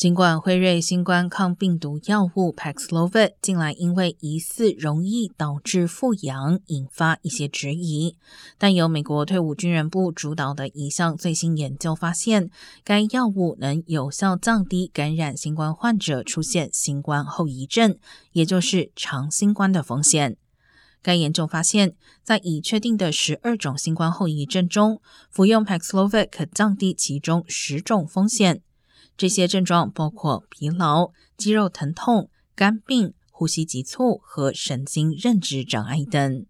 尽管辉瑞新冠抗病毒药物 Paxlovid 近来因为疑似容易导致复阳，引发一些质疑，但由美国退伍军人部主导的一项最新研究发现，该药物能有效降低感染新冠患者出现新冠后遗症，也就是长新冠的风险。该研究发现，在已确定的十二种新冠后遗症中，服用 Paxlovid 可降低其中十种风险。这些症状包括疲劳、肌肉疼痛、肝病、呼吸急促和神经认知障碍等。